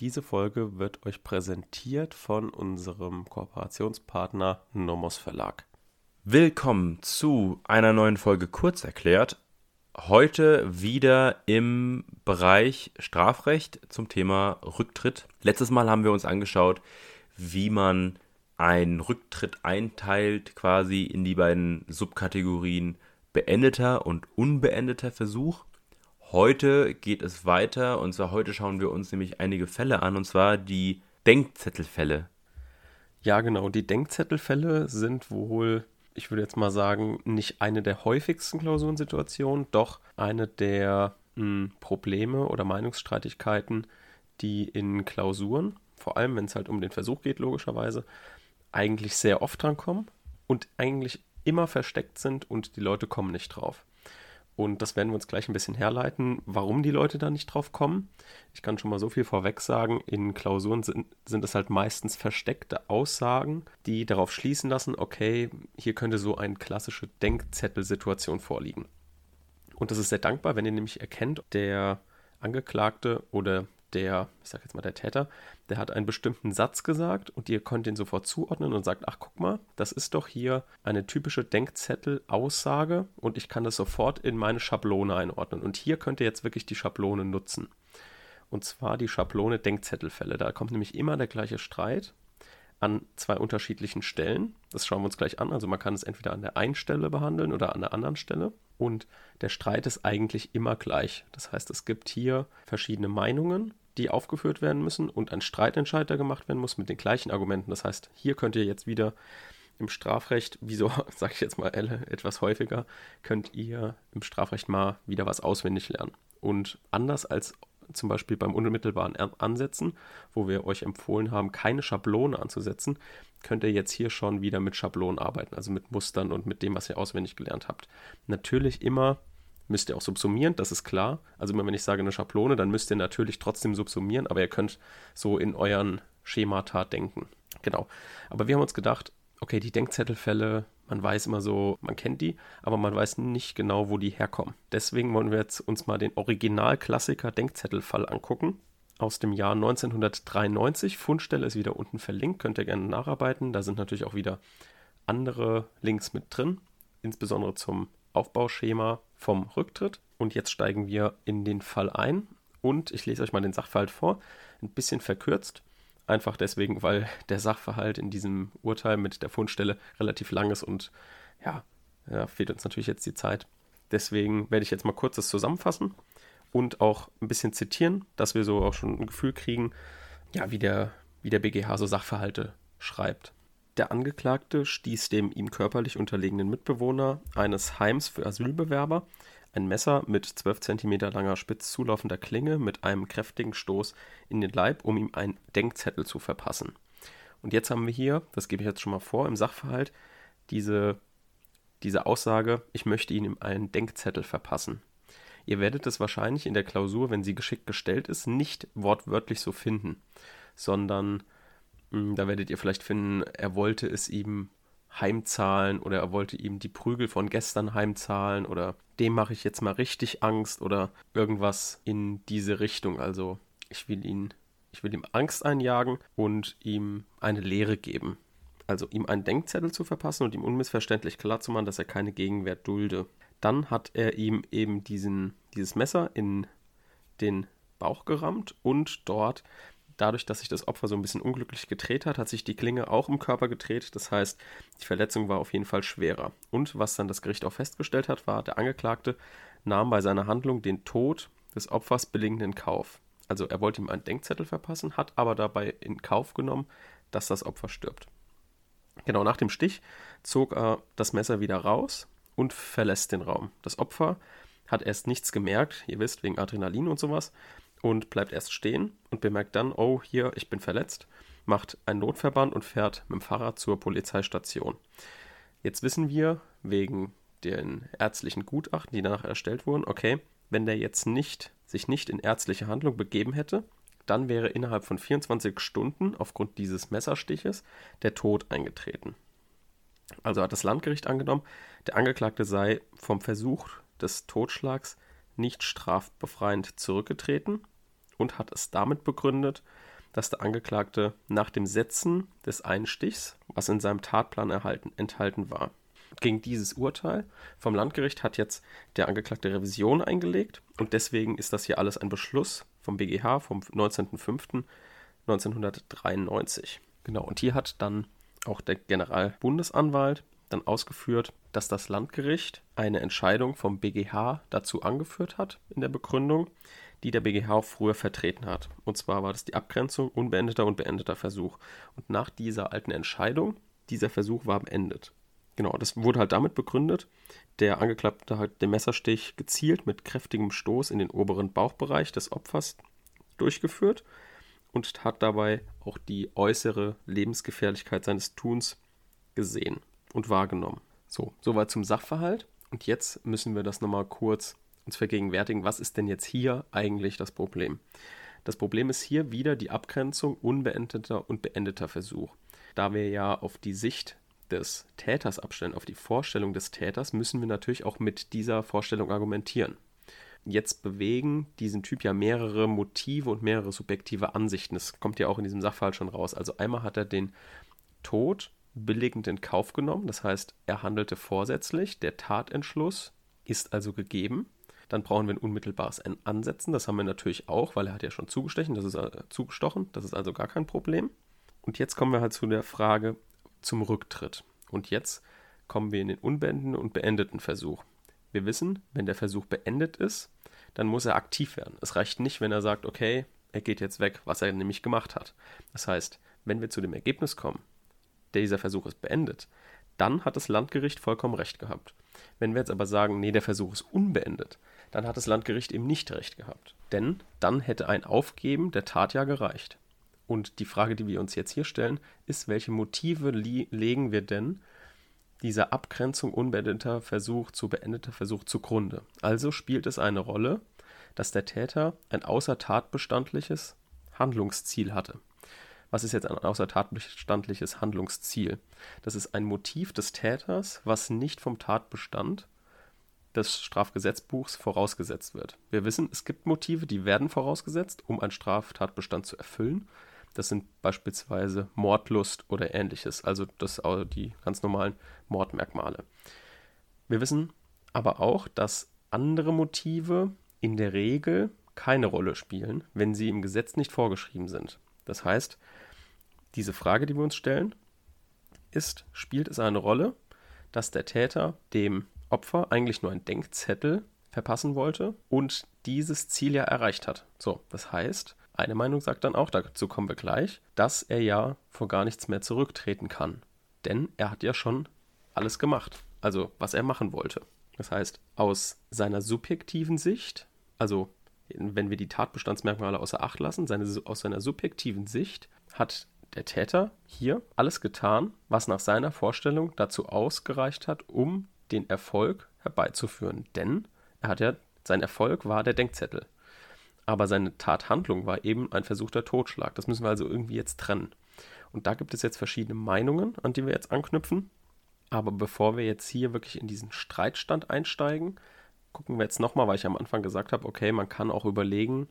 Diese Folge wird euch präsentiert von unserem Kooperationspartner Nomos Verlag. Willkommen zu einer neuen Folge Kurz erklärt. Heute wieder im Bereich Strafrecht zum Thema Rücktritt. Letztes Mal haben wir uns angeschaut, wie man einen Rücktritt einteilt, quasi in die beiden Subkategorien beendeter und unbeendeter Versuch. Heute geht es weiter und zwar heute schauen wir uns nämlich einige Fälle an und zwar die Denkzettelfälle. Ja, genau. Die Denkzettelfälle sind wohl, ich würde jetzt mal sagen, nicht eine der häufigsten Klausurensituationen, doch eine der hm, Probleme oder Meinungsstreitigkeiten, die in Klausuren, vor allem wenn es halt um den Versuch geht, logischerweise, eigentlich sehr oft drankommen und eigentlich immer versteckt sind und die Leute kommen nicht drauf. Und das werden wir uns gleich ein bisschen herleiten, warum die Leute da nicht drauf kommen. Ich kann schon mal so viel vorweg sagen, in Klausuren sind, sind es halt meistens versteckte Aussagen, die darauf schließen lassen, okay, hier könnte so eine klassische Denkzettelsituation vorliegen. Und das ist sehr dankbar, wenn ihr nämlich erkennt, der Angeklagte oder der, ich sag jetzt mal der Täter, der hat einen bestimmten Satz gesagt und ihr könnt ihn sofort zuordnen und sagt, ach guck mal, das ist doch hier eine typische Denkzettel-Aussage und ich kann das sofort in meine Schablone einordnen. Und hier könnt ihr jetzt wirklich die Schablone nutzen. Und zwar die Schablone Denkzettelfälle. Da kommt nämlich immer der gleiche Streit an zwei unterschiedlichen Stellen. Das schauen wir uns gleich an. Also man kann es entweder an der einen Stelle behandeln oder an der anderen Stelle. Und der Streit ist eigentlich immer gleich. Das heißt, es gibt hier verschiedene Meinungen die aufgeführt werden müssen und ein Streitentscheid, der gemacht werden muss mit den gleichen Argumenten. Das heißt, hier könnt ihr jetzt wieder im Strafrecht, wieso sage ich jetzt mal etwas häufiger, könnt ihr im Strafrecht mal wieder was auswendig lernen. Und anders als zum Beispiel beim unmittelbaren Ansetzen, wo wir euch empfohlen haben, keine Schablone anzusetzen, könnt ihr jetzt hier schon wieder mit Schablonen arbeiten, also mit Mustern und mit dem, was ihr auswendig gelernt habt. Natürlich immer müsst ihr auch subsumieren, das ist klar. Also immer wenn ich sage eine Schablone, dann müsst ihr natürlich trotzdem subsumieren, aber ihr könnt so in euren Schemata denken. Genau. Aber wir haben uns gedacht, okay, die Denkzettelfälle, man weiß immer so, man kennt die, aber man weiß nicht genau, wo die herkommen. Deswegen wollen wir jetzt uns mal den Originalklassiker Denkzettelfall angucken. Aus dem Jahr 1993. Fundstelle ist wieder unten verlinkt, könnt ihr gerne nacharbeiten. Da sind natürlich auch wieder andere Links mit drin, insbesondere zum Aufbauschema vom Rücktritt. Und jetzt steigen wir in den Fall ein. Und ich lese euch mal den Sachverhalt vor, ein bisschen verkürzt. Einfach deswegen, weil der Sachverhalt in diesem Urteil mit der Fundstelle relativ lang ist und ja, ja fehlt uns natürlich jetzt die Zeit. Deswegen werde ich jetzt mal kurz das zusammenfassen und auch ein bisschen zitieren, dass wir so auch schon ein Gefühl kriegen, ja, wie der, wie der BGH so Sachverhalte schreibt. Der Angeklagte stieß dem ihm körperlich unterlegenen Mitbewohner eines Heims für Asylbewerber ein Messer mit 12 cm langer spitz zulaufender Klinge mit einem kräftigen Stoß in den Leib, um ihm einen Denkzettel zu verpassen. Und jetzt haben wir hier, das gebe ich jetzt schon mal vor, im Sachverhalt diese, diese Aussage, ich möchte ihm einen Denkzettel verpassen. Ihr werdet es wahrscheinlich in der Klausur, wenn sie geschickt gestellt ist, nicht wortwörtlich so finden, sondern hm, da werdet ihr vielleicht finden, er wollte es ihm heimzahlen oder er wollte ihm die Prügel von gestern heimzahlen oder dem mache ich jetzt mal richtig Angst oder irgendwas in diese Richtung. Also ich will ihn, ich will ihm Angst einjagen und ihm eine Lehre geben. Also ihm einen Denkzettel zu verpassen und ihm unmissverständlich klarzumachen, dass er keine Gegenwehr dulde. Dann hat er ihm eben diesen, dieses Messer in den Bauch gerammt und dort dadurch, dass sich das Opfer so ein bisschen unglücklich gedreht hat, hat sich die Klinge auch im Körper gedreht. Das heißt, die Verletzung war auf jeden Fall schwerer. Und was dann das Gericht auch festgestellt hat, war, der Angeklagte nahm bei seiner Handlung den Tod des Opfers billigend in Kauf. Also er wollte ihm einen Denkzettel verpassen, hat aber dabei in Kauf genommen, dass das Opfer stirbt. Genau nach dem Stich zog er das Messer wieder raus und verlässt den Raum. Das Opfer hat erst nichts gemerkt, ihr wisst, wegen Adrenalin und sowas, und bleibt erst stehen und bemerkt dann, oh, hier, ich bin verletzt, macht einen Notverband und fährt mit dem Fahrrad zur Polizeistation. Jetzt wissen wir wegen den ärztlichen Gutachten, die danach erstellt wurden, okay, wenn der jetzt nicht sich nicht in ärztliche Handlung begeben hätte, dann wäre innerhalb von 24 Stunden aufgrund dieses Messerstiches der Tod eingetreten. Also hat das Landgericht angenommen, der Angeklagte sei vom Versuch des Totschlags nicht strafbefreiend zurückgetreten und hat es damit begründet, dass der Angeklagte nach dem Setzen des Einstichs, was in seinem Tatplan erhalten, enthalten war. Gegen dieses Urteil vom Landgericht hat jetzt der Angeklagte Revision eingelegt und deswegen ist das hier alles ein Beschluss vom BGH vom 19.05.1993. Genau, und hier hat dann auch der Generalbundesanwalt dann ausgeführt, dass das Landgericht eine Entscheidung vom BGH dazu angeführt hat in der Begründung, die der BGH auch früher vertreten hat. Und zwar war das die Abgrenzung unbeendeter und beendeter Versuch. Und nach dieser alten Entscheidung, dieser Versuch war beendet. Genau, das wurde halt damit begründet. Der Angeklagte hat den Messerstich gezielt mit kräftigem Stoß in den oberen Bauchbereich des Opfers durchgeführt und hat dabei auch die äußere Lebensgefährlichkeit seines Tuns gesehen und wahrgenommen. So, soweit zum Sachverhalt. Und jetzt müssen wir das nochmal kurz uns vergegenwärtigen. Was ist denn jetzt hier eigentlich das Problem? Das Problem ist hier wieder die Abgrenzung unbeendeter und beendeter Versuch. Da wir ja auf die Sicht des Täters abstellen, auf die Vorstellung des Täters, müssen wir natürlich auch mit dieser Vorstellung argumentieren. Jetzt bewegen diesen Typ ja mehrere Motive und mehrere subjektive Ansichten. Das kommt ja auch in diesem Sachverhalt schon raus. Also einmal hat er den Tod billigend in Kauf genommen, das heißt, er handelte vorsätzlich, der Tatentschluss ist also gegeben. Dann brauchen wir ein unmittelbares Ansetzen, das haben wir natürlich auch, weil er hat ja schon zugestechen, das ist äh, zugestochen, das ist also gar kein Problem. Und jetzt kommen wir halt zu der Frage, zum Rücktritt. Und jetzt kommen wir in den unbeendeten und beendeten Versuch. Wir wissen, wenn der Versuch beendet ist, dann muss er aktiv werden. Es reicht nicht, wenn er sagt, okay, er geht jetzt weg, was er nämlich gemacht hat. Das heißt, wenn wir zu dem Ergebnis kommen, dieser Versuch ist beendet, dann hat das Landgericht vollkommen recht gehabt. Wenn wir jetzt aber sagen, nee, der Versuch ist unbeendet, dann hat das Landgericht eben nicht recht gehabt. Denn dann hätte ein Aufgeben der Tat ja gereicht. Und die Frage, die wir uns jetzt hier stellen, ist, welche Motive legen wir denn dieser Abgrenzung unbeendeter Versuch zu beendeter Versuch zugrunde? Also spielt es eine Rolle, dass der Täter ein außertatbestandliches Handlungsziel hatte. Was ist jetzt ein außertatbestandliches Handlungsziel? Das ist ein Motiv des Täters, was nicht vom Tatbestand des Strafgesetzbuchs vorausgesetzt wird. Wir wissen, es gibt Motive, die werden vorausgesetzt, um einen Straftatbestand zu erfüllen. Das sind beispielsweise Mordlust oder ähnliches, also das die ganz normalen Mordmerkmale. Wir wissen aber auch, dass andere Motive in der Regel keine Rolle spielen, wenn sie im Gesetz nicht vorgeschrieben sind. Das heißt, diese Frage, die wir uns stellen, ist, spielt es eine Rolle, dass der Täter dem Opfer eigentlich nur einen Denkzettel verpassen wollte und dieses Ziel ja erreicht hat. So, das heißt, eine Meinung sagt dann auch, dazu kommen wir gleich, dass er ja vor gar nichts mehr zurücktreten kann. Denn er hat ja schon alles gemacht, also was er machen wollte. Das heißt, aus seiner subjektiven Sicht, also wenn wir die Tatbestandsmerkmale außer Acht lassen, seine, aus seiner subjektiven Sicht hat der Täter hier alles getan, was nach seiner Vorstellung dazu ausgereicht hat, um den Erfolg herbeizuführen. Denn er hat ja, sein Erfolg war der Denkzettel aber seine Tathandlung war eben ein versuchter Totschlag. Das müssen wir also irgendwie jetzt trennen. Und da gibt es jetzt verschiedene Meinungen, an die wir jetzt anknüpfen. Aber bevor wir jetzt hier wirklich in diesen Streitstand einsteigen, gucken wir jetzt nochmal, weil ich am Anfang gesagt habe, okay, man kann auch überlegen,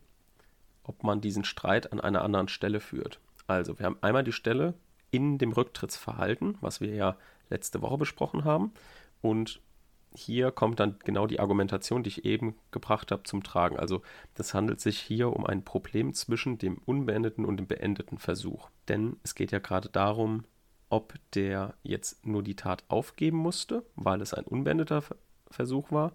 ob man diesen Streit an einer anderen Stelle führt. Also, wir haben einmal die Stelle in dem Rücktrittsverhalten, was wir ja letzte Woche besprochen haben. Und hier kommt dann genau die Argumentation, die ich eben gebracht habe, zum Tragen. Also das handelt sich hier um ein Problem zwischen dem unbeendeten und dem beendeten Versuch. Denn es geht ja gerade darum, ob der jetzt nur die Tat aufgeben musste, weil es ein unbeendeter Versuch war,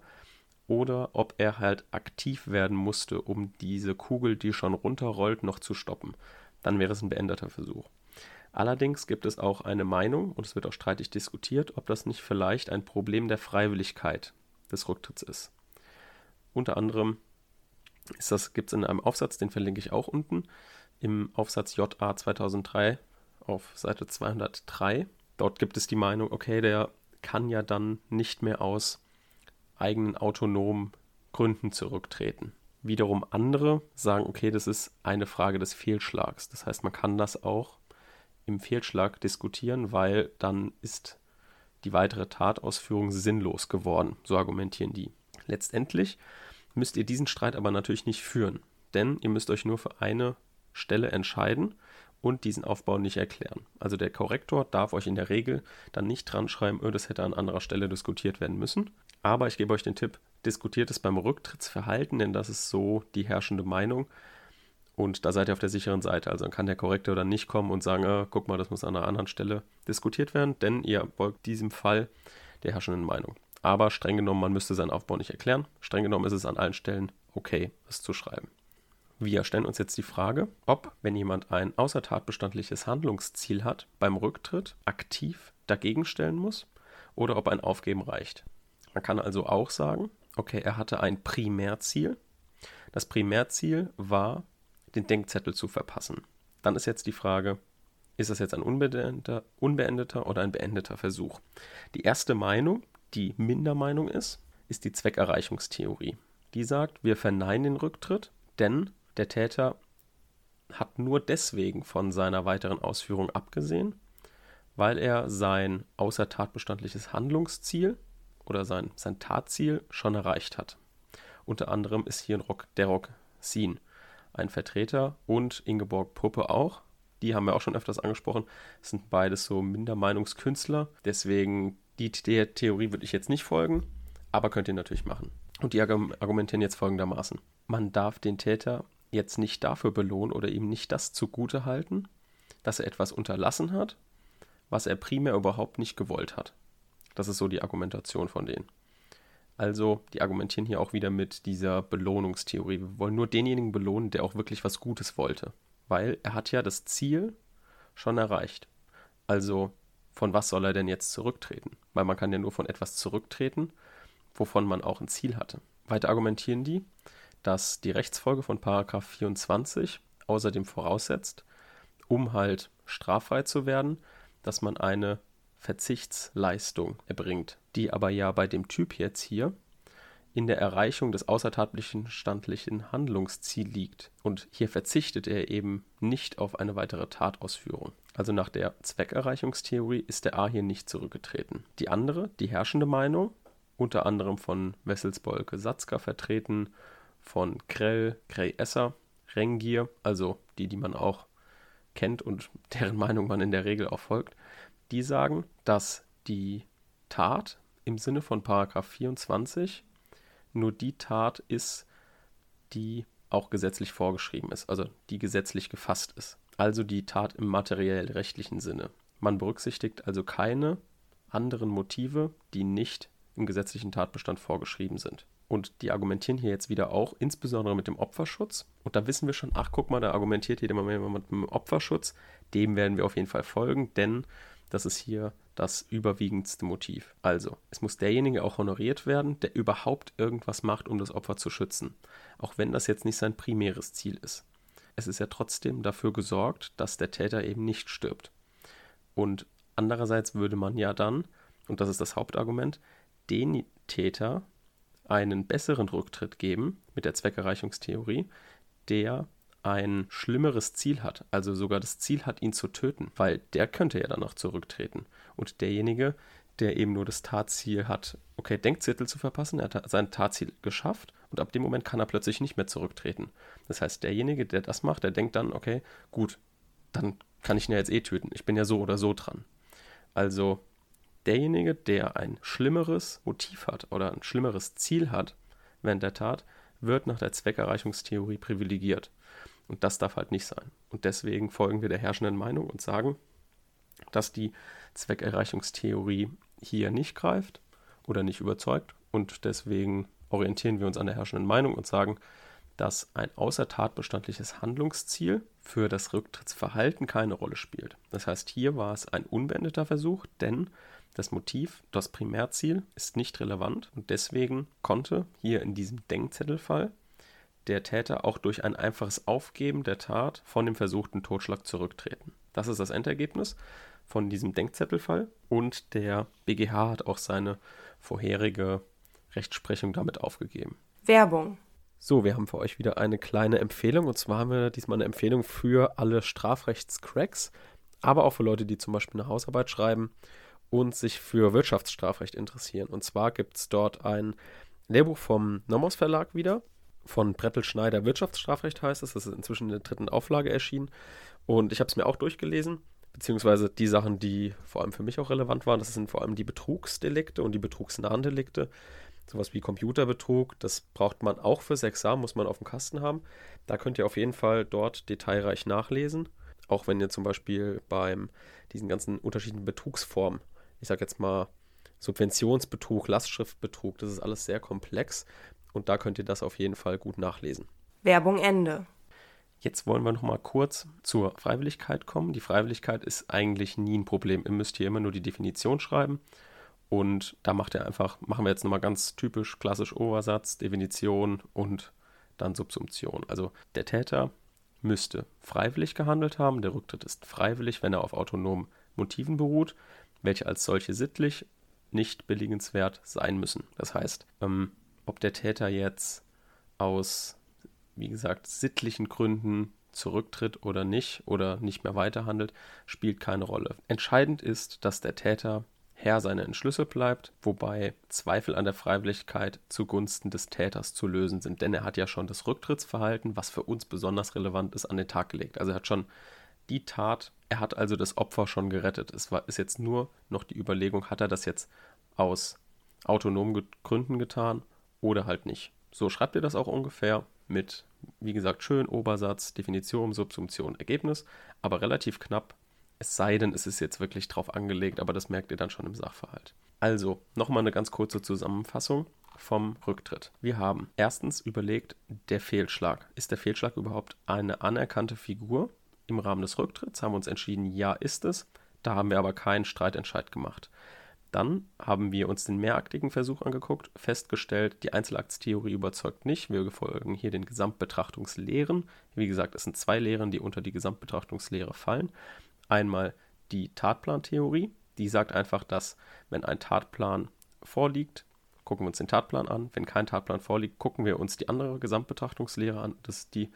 oder ob er halt aktiv werden musste, um diese Kugel, die schon runterrollt, noch zu stoppen. Dann wäre es ein beendeter Versuch. Allerdings gibt es auch eine Meinung, und es wird auch streitig diskutiert, ob das nicht vielleicht ein Problem der Freiwilligkeit des Rücktritts ist. Unter anderem gibt es in einem Aufsatz, den verlinke ich auch unten, im Aufsatz JA 2003 auf Seite 203. Dort gibt es die Meinung, okay, der kann ja dann nicht mehr aus eigenen autonomen Gründen zurücktreten. Wiederum andere sagen, okay, das ist eine Frage des Fehlschlags. Das heißt, man kann das auch im Fehlschlag diskutieren, weil dann ist die weitere Tatausführung sinnlos geworden. So argumentieren die. Letztendlich müsst ihr diesen Streit aber natürlich nicht führen. denn ihr müsst euch nur für eine Stelle entscheiden und diesen Aufbau nicht erklären. Also der Korrektor darf euch in der Regel dann nicht dran schreiben, oh, das hätte an anderer Stelle diskutiert werden müssen. Aber ich gebe euch den Tipp, diskutiert es beim Rücktrittsverhalten, denn das ist so die herrschende Meinung. Und da seid ihr auf der sicheren Seite. Also dann kann der Korrektor dann nicht kommen und sagen, äh, guck mal, das muss an einer anderen Stelle diskutiert werden, denn ihr folgt diesem Fall der herrschenden Meinung. Aber streng genommen, man müsste seinen Aufbau nicht erklären. Streng genommen ist es an allen Stellen okay, es zu schreiben. Wir stellen uns jetzt die Frage, ob, wenn jemand ein außertatbestandliches Handlungsziel hat, beim Rücktritt aktiv dagegen stellen muss oder ob ein Aufgeben reicht. Man kann also auch sagen, okay, er hatte ein Primärziel. Das Primärziel war, den Denkzettel zu verpassen. Dann ist jetzt die Frage, ist das jetzt ein unbeendeter, unbeendeter oder ein beendeter Versuch? Die erste Meinung, die Mindermeinung ist, ist die Zweckerreichungstheorie. Die sagt, wir verneinen den Rücktritt, denn der Täter hat nur deswegen von seiner weiteren Ausführung abgesehen, weil er sein außertatbestandliches Handlungsziel oder sein, sein Tatziel schon erreicht hat. Unter anderem ist hier Rock, der Rock Sin ein Vertreter und Ingeborg Puppe auch. Die haben wir auch schon öfters angesprochen. Das sind beides so Mindermeinungskünstler. Deswegen, die, der Theorie würde ich jetzt nicht folgen, aber könnt ihr natürlich machen. Und die argumentieren jetzt folgendermaßen. Man darf den Täter jetzt nicht dafür belohnen oder ihm nicht das zugute halten, dass er etwas unterlassen hat, was er primär überhaupt nicht gewollt hat. Das ist so die Argumentation von denen. Also, die argumentieren hier auch wieder mit dieser Belohnungstheorie. Wir wollen nur denjenigen belohnen, der auch wirklich was Gutes wollte. Weil er hat ja das Ziel schon erreicht. Also, von was soll er denn jetzt zurücktreten? Weil man kann ja nur von etwas zurücktreten, wovon man auch ein Ziel hatte. Weiter argumentieren die, dass die Rechtsfolge von Paragraph 24 außerdem voraussetzt, um halt straffrei zu werden, dass man eine Verzichtsleistung erbringt, die aber ja bei dem Typ jetzt hier in der Erreichung des außertatlichen standlichen Handlungsziel liegt. Und hier verzichtet er eben nicht auf eine weitere Tatausführung. Also nach der Zweckerreichungstheorie ist der A hier nicht zurückgetreten. Die andere, die herrschende Meinung, unter anderem von Wesselsbolke Satzka vertreten von Krell, Krell-Esser, Rengier, also die, die man auch kennt und deren Meinung man in der Regel auch folgt, die sagen, dass die Tat im Sinne von Paragraph 24 nur die Tat ist, die auch gesetzlich vorgeschrieben ist, also die gesetzlich gefasst ist. Also die Tat im materiell-rechtlichen Sinne. Man berücksichtigt also keine anderen Motive, die nicht im gesetzlichen Tatbestand vorgeschrieben sind. Und die argumentieren hier jetzt wieder auch, insbesondere mit dem Opferschutz. Und da wissen wir schon, ach guck mal, da argumentiert jemand mit dem Opferschutz. Dem werden wir auf jeden Fall folgen, denn das ist hier das überwiegendste Motiv. Also, es muss derjenige auch honoriert werden, der überhaupt irgendwas macht, um das Opfer zu schützen. Auch wenn das jetzt nicht sein primäres Ziel ist. Es ist ja trotzdem dafür gesorgt, dass der Täter eben nicht stirbt. Und andererseits würde man ja dann, und das ist das Hauptargument, den Täter einen besseren Rücktritt geben mit der Zweckerreichungstheorie, der ein schlimmeres Ziel hat, also sogar das Ziel hat, ihn zu töten, weil der könnte ja dann noch zurücktreten. Und derjenige, der eben nur das Tatziel hat, okay, Denkzettel zu verpassen, er hat sein Tatziel geschafft und ab dem Moment kann er plötzlich nicht mehr zurücktreten. Das heißt, derjenige, der das macht, der denkt dann, okay, gut, dann kann ich ihn ja jetzt eh töten. Ich bin ja so oder so dran. Also derjenige, der ein schlimmeres Motiv hat oder ein schlimmeres Ziel hat während der Tat, wird nach der Zweckerreichungstheorie privilegiert. Und das darf halt nicht sein. Und deswegen folgen wir der herrschenden Meinung und sagen, dass die Zweckerreichungstheorie hier nicht greift oder nicht überzeugt. Und deswegen orientieren wir uns an der herrschenden Meinung und sagen, dass ein außertatbestandliches Handlungsziel für das Rücktrittsverhalten keine Rolle spielt. Das heißt, hier war es ein unbeendeter Versuch, denn das Motiv, das Primärziel ist nicht relevant und deswegen konnte hier in diesem Denkzettelfall der Täter auch durch ein einfaches Aufgeben der Tat von dem versuchten Totschlag zurücktreten. Das ist das Endergebnis von diesem Denkzettelfall und der BGH hat auch seine vorherige Rechtsprechung damit aufgegeben. Werbung. So, wir haben für euch wieder eine kleine Empfehlung und zwar haben wir diesmal eine Empfehlung für alle Strafrechtscracks, aber auch für Leute, die zum Beispiel eine Hausarbeit schreiben und sich für Wirtschaftsstrafrecht interessieren. Und zwar gibt es dort ein Lehrbuch vom Nomos Verlag wieder von Brettel Schneider Wirtschaftsstrafrecht heißt es. Das ist inzwischen in der dritten Auflage erschienen. Und ich habe es mir auch durchgelesen, beziehungsweise die Sachen, die vor allem für mich auch relevant waren. Das sind vor allem die Betrugsdelikte und die betrugsnahen Delikte. Sowas wie Computerbetrug, das braucht man auch fürs Examen, muss man auf dem Kasten haben. Da könnt ihr auf jeden Fall dort detailreich nachlesen. Auch wenn ihr zum Beispiel beim diesen ganzen unterschiedlichen Betrugsformen, ich sage jetzt mal Subventionsbetrug, Lastschriftbetrug, das ist alles sehr komplex und da könnt ihr das auf jeden Fall gut nachlesen. Werbung Ende. Jetzt wollen wir noch mal kurz zur Freiwilligkeit kommen. Die Freiwilligkeit ist eigentlich nie ein Problem. Ihr müsst hier immer nur die Definition schreiben und da macht ihr einfach, machen wir jetzt nochmal ganz typisch klassisch Obersatz, Definition und dann Subsumption. Also der Täter müsste freiwillig gehandelt haben. Der Rücktritt ist freiwillig, wenn er auf autonomen Motiven beruht, welche als solche sittlich nicht billigenswert sein müssen. Das heißt, ähm, ob der Täter jetzt aus, wie gesagt, sittlichen Gründen zurücktritt oder nicht oder nicht mehr weiterhandelt, spielt keine Rolle. Entscheidend ist, dass der Täter Herr seiner Entschlüsse bleibt, wobei Zweifel an der Freiwilligkeit zugunsten des Täters zu lösen sind. Denn er hat ja schon das Rücktrittsverhalten, was für uns besonders relevant ist, an den Tag gelegt. Also er hat schon die Tat, er hat also das Opfer schon gerettet. Es war, ist jetzt nur noch die Überlegung, hat er das jetzt aus autonomen Gründen getan oder halt nicht. So schreibt ihr das auch ungefähr mit, wie gesagt, schön Obersatz, Definition, Subsumption, Ergebnis, aber relativ knapp es sei denn, es ist jetzt wirklich drauf angelegt, aber das merkt ihr dann schon im Sachverhalt. Also, nochmal eine ganz kurze Zusammenfassung vom Rücktritt. Wir haben erstens überlegt, der Fehlschlag. Ist der Fehlschlag überhaupt eine anerkannte Figur? Im Rahmen des Rücktritts haben wir uns entschieden, ja ist es. Da haben wir aber keinen Streitentscheid gemacht. Dann haben wir uns den mehraktigen Versuch angeguckt, festgestellt, die Einzelaktstheorie überzeugt nicht. Wir folgen hier den Gesamtbetrachtungslehren. Wie gesagt, es sind zwei Lehren, die unter die Gesamtbetrachtungslehre fallen. Einmal die Tatplantheorie, die sagt einfach, dass wenn ein Tatplan vorliegt, gucken wir uns den Tatplan an. Wenn kein Tatplan vorliegt, gucken wir uns die andere Gesamtbetrachtungslehre an. Das ist die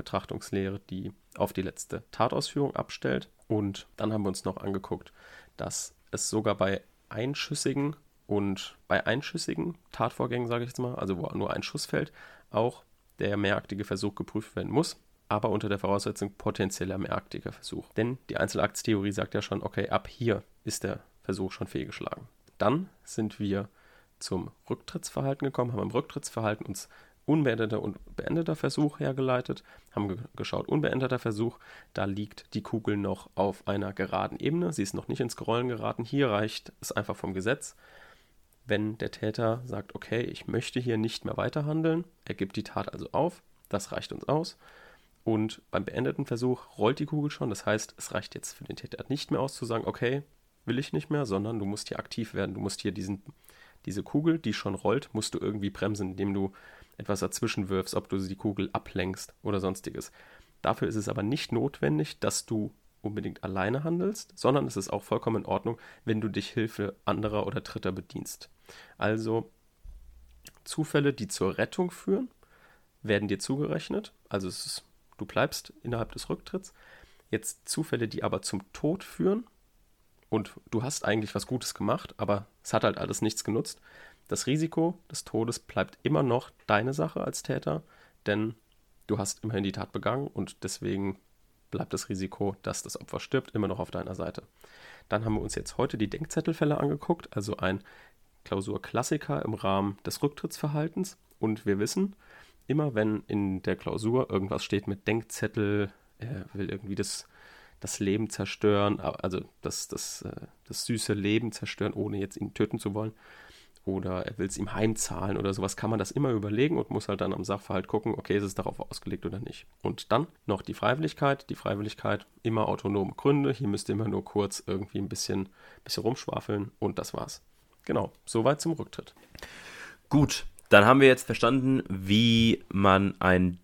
Gesamtbetrachtungslehre, die auf die letzte Tatausführung abstellt. Und dann haben wir uns noch angeguckt, dass es sogar bei einschüssigen und bei einschüssigen Tatvorgängen, sage ich jetzt mal, also wo nur ein Schuss fällt, auch der mehraktige Versuch geprüft werden muss aber unter der Voraussetzung potenzieller mehrartiger Versuch. Denn die Einzelaktstheorie sagt ja schon, okay, ab hier ist der Versuch schon fehlgeschlagen. Dann sind wir zum Rücktrittsverhalten gekommen, haben im Rücktrittsverhalten uns unbeendeter und beendeter Versuch hergeleitet, haben ge geschaut, unbeendeter Versuch, da liegt die Kugel noch auf einer geraden Ebene, sie ist noch nicht ins Rollen geraten, hier reicht es einfach vom Gesetz, wenn der Täter sagt, okay, ich möchte hier nicht mehr weiterhandeln, er gibt die Tat also auf, das reicht uns aus, und beim beendeten Versuch rollt die Kugel schon. Das heißt, es reicht jetzt für den Täter nicht mehr aus zu sagen, okay, will ich nicht mehr, sondern du musst hier aktiv werden. Du musst hier diesen, diese Kugel, die schon rollt, musst du irgendwie bremsen, indem du etwas dazwischen wirfst, ob du die Kugel ablenkst oder sonstiges. Dafür ist es aber nicht notwendig, dass du unbedingt alleine handelst, sondern es ist auch vollkommen in Ordnung, wenn du dich Hilfe anderer oder Dritter bedienst. Also Zufälle, die zur Rettung führen, werden dir zugerechnet. Also ist du bleibst innerhalb des Rücktritts. Jetzt Zufälle, die aber zum Tod führen und du hast eigentlich was Gutes gemacht, aber es hat halt alles nichts genutzt. Das Risiko des Todes bleibt immer noch deine Sache als Täter, denn du hast immerhin die Tat begangen und deswegen bleibt das Risiko, dass das Opfer stirbt, immer noch auf deiner Seite. Dann haben wir uns jetzt heute die Denkzettelfälle angeguckt, also ein Klausurklassiker im Rahmen des Rücktrittsverhaltens. Und wir wissen, immer wenn in der Klausur irgendwas steht mit Denkzettel, er will irgendwie das, das Leben zerstören, also das, das, äh, das süße Leben zerstören, ohne jetzt ihn töten zu wollen, oder er will es ihm heimzahlen oder sowas, kann man das immer überlegen und muss halt dann am Sachverhalt gucken, okay, ist es darauf ausgelegt oder nicht. Und dann noch die Freiwilligkeit. Die Freiwilligkeit, immer autonome Gründe. Hier müsst ihr immer nur kurz irgendwie ein bisschen, bisschen rumschwafeln und das war's. Genau, soweit zum Rücktritt. Gut, dann haben wir jetzt verstanden, wie man einen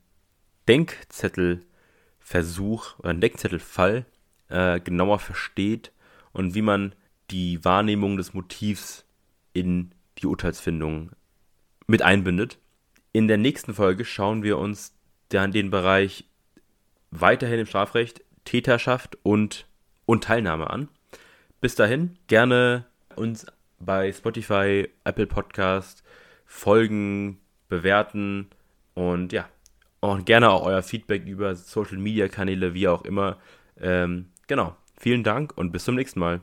Denkzettelversuch oder einen Denkzettelfall äh, genauer versteht und wie man die Wahrnehmung des Motivs in die Urteilsfindung mit einbindet. In der nächsten Folge schauen wir uns dann den Bereich weiterhin im Strafrecht Täterschaft und, und Teilnahme an. Bis dahin gerne uns bei Spotify, Apple Podcast, folgen, bewerten, Und ja, und gerne auch euer Feedback über Social Media Kanäle, wie auch immer. Ähm, genau. Vielen Dank und bis zum nächsten Mal.